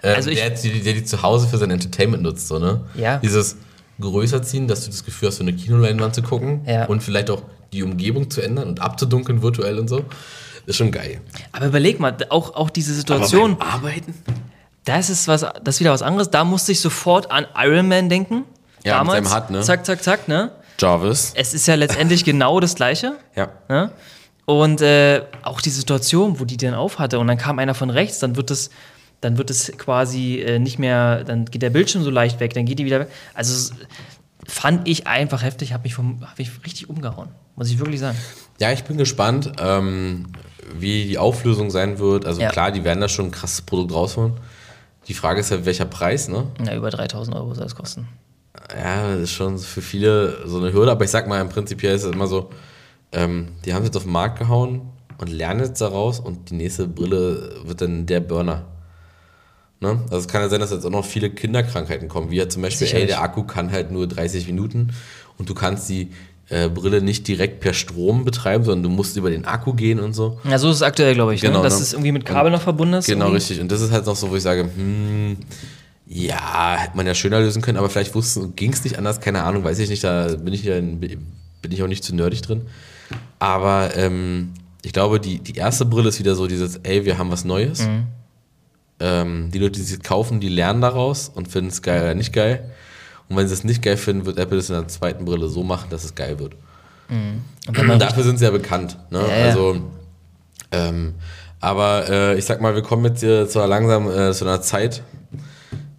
Ähm, Also ich- der, der die zu Hause für sein Entertainment nutzt, so, ne? Ja. Dieses größer ziehen, dass du das Gefühl hast, so eine Kinoleinwand zu gucken Ja. und vielleicht auch die Umgebung zu ändern und abzudunkeln virtuell und so. Ist schon geil. Aber überleg mal, auch, auch diese Situation, beim Arbeiten? Da ist was, das ist wieder was anderes. Da musste ich sofort an Iron Man denken. Ja, mit Damals. seinem Hut, ne? Zack, zack, zack, ne? Jarvis. Es ist ja letztendlich genau das Gleiche. Ja. Ne? Und äh, auch die Situation, wo die den aufhatte und dann kam einer von rechts, dann wird es, dann wird es quasi äh, nicht mehr, dann geht der Bildschirm so leicht weg, dann geht die wieder weg. Also fand ich einfach heftig, habe mich, vom- hab mich richtig umgehauen, muss ich wirklich sagen. Ja, ich bin gespannt, ähm, wie die Auflösung sein wird. Also Ja. klar, die werden da schon ein krasses Produkt rausholen. Die Frage ist ja, welcher Preis, ne? Ja, über 3000 Euro soll es kosten. Ja, das ist schon für viele so eine Hürde, aber ich sag mal, im Prinzip ist es immer so, ähm, die haben es jetzt auf den Markt gehauen und lernen jetzt daraus und die nächste Brille wird dann der Burner. Ne? Also es kann ja sein, dass jetzt auch noch viele Kinderkrankheiten kommen, wie ja zum Beispiel, ey, der Akku kann halt nur 30 Minuten und du kannst die äh, Brille nicht direkt per Strom betreiben, sondern du musst über den Akku gehen und so. Ja, so ist es aktuell, glaube ich, Genau, ne? dass ne? es irgendwie mit Kabel noch verbunden ist. Genau, irgendwie. richtig. Und das ist halt noch so, wo ich sage, hm, ja, hätte man ja schöner lösen können, aber vielleicht ging es nicht anders, keine Ahnung, weiß ich nicht, da bin ich ja bin ich auch nicht zu nerdig drin. Aber ähm, ich glaube, die, die erste Brille ist wieder so dieses, ey, wir haben was Neues. Mhm. Ähm, die Leute, die sie kaufen, die lernen daraus und finden es geil oder nicht geil. Und wenn sie es nicht geil finden, wird Apple es in der zweiten Brille so machen, dass es geil wird. Man Dafür sind sie ja bekannt. Ne? Ja, ja. Also, ähm, aber äh, ich sag mal, wir kommen jetzt hier zu einer langsam äh, zu einer Zeit,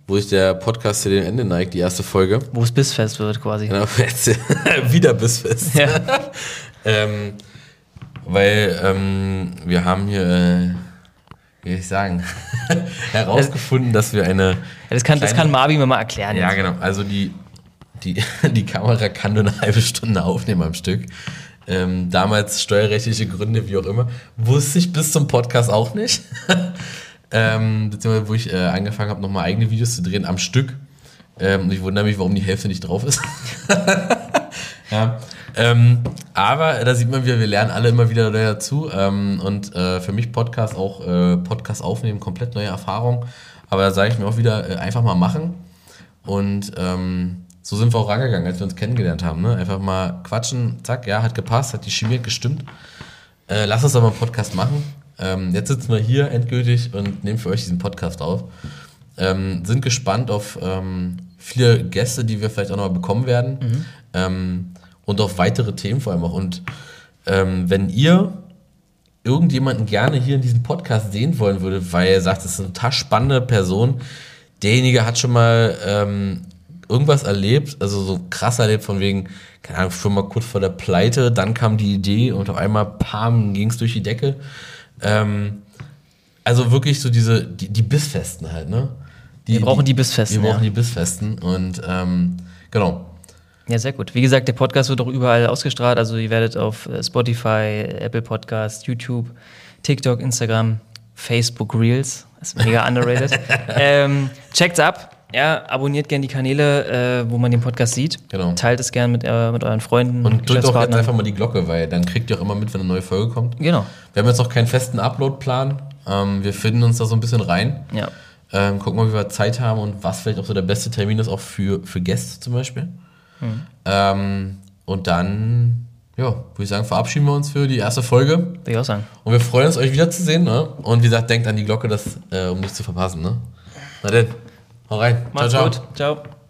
wo sich der Podcast zu dem Ende neigt, die erste Folge. Wo es bissfest wird quasi. Genau, jetzt wieder bissfest. Ja. Ähm, weil ähm, wir haben hier, äh, wie soll ich sagen, herausgefunden, dass wir eine. Ja, das, kann, das kleine- kann Marvin mir mal erklären. Ja, genau. Also die, die, die Kamera kann nur eine halbe Stunde aufnehmen am Stück. Ähm, damals steuerrechtliche Gründe, wie auch immer. Wusste ich bis zum Podcast auch nicht. ähm, beziehungsweise wo ich äh, angefangen habe, nochmal eigene Videos zu drehen am Stück. Ähm, und ich wundere mich, warum die Hälfte nicht drauf ist. ja. Ähm, aber da sieht man wieder, wir lernen alle immer wieder dazu. Ähm, und äh, für mich Podcast auch, äh, Podcast aufnehmen, komplett neue Erfahrung. Aber da sage ich mir auch wieder, äh, einfach mal machen. Und ähm, so sind wir auch rangegangen, als wir uns kennengelernt haben. Ne? Einfach mal quatschen, zack, ja, hat gepasst, hat die Chemie gestimmt. Äh, lass uns doch mal einen Podcast machen. Ähm, jetzt sitzen wir hier endgültig und nehmen für euch diesen Podcast auf. Ähm, sind gespannt auf ähm, viele Gäste, die wir vielleicht auch noch mal bekommen werden. Mhm. Ähm, und auf weitere Themen vor allem auch. Und ähm, wenn ihr irgendjemanden gerne hier in diesem Podcast sehen wollen würdet, weil er sagt, das ist eine total spannende Person, derjenige hat schon mal ähm, irgendwas erlebt, also so krass erlebt von wegen, keine Ahnung, Firma kurz vor der Pleite, dann kam die Idee und auf einmal, pam, ging es durch die Decke. Ähm, also wirklich so diese, die, die Bissfesten halt, ne? Die, wir brauchen die, die Bissfesten. Wir brauchen ja. die Bissfesten und ähm, genau. Ja, sehr gut. Wie gesagt, der Podcast wird auch überall ausgestrahlt. Also ihr werdet auf äh, Spotify, Apple Podcast, YouTube, TikTok, Instagram, Facebook Reels, das ist mega underrated. ähm, checkt's ab. Ja, abonniert gerne die Kanäle, äh, wo man den Podcast sieht. Genau. Teilt es gerne mit, äh, mit euren Freunden. Und drückt auch jetzt einfach mal die Glocke, weil dann kriegt ihr auch immer mit, wenn eine neue Folge kommt. Genau. Wir haben jetzt auch keinen festen Upload-Plan. Ähm, wir finden uns da so ein bisschen rein. Ja. Ähm, gucken mal, wie wir Zeit haben und was vielleicht auch so der beste Termin ist, auch für, für Gäste zum Beispiel. Mhm. Ähm, und dann, ja, würde ich sagen, verabschieden wir uns für die erste Folge. Würde ich auch sagen. Und wir freuen uns, euch wiederzusehen. Ne? Und wie gesagt, denkt an die Glocke, das, äh, um nichts zu verpassen. Ne? Na denn, hau rein. Macht's ciao, ciao. gut. Ciao.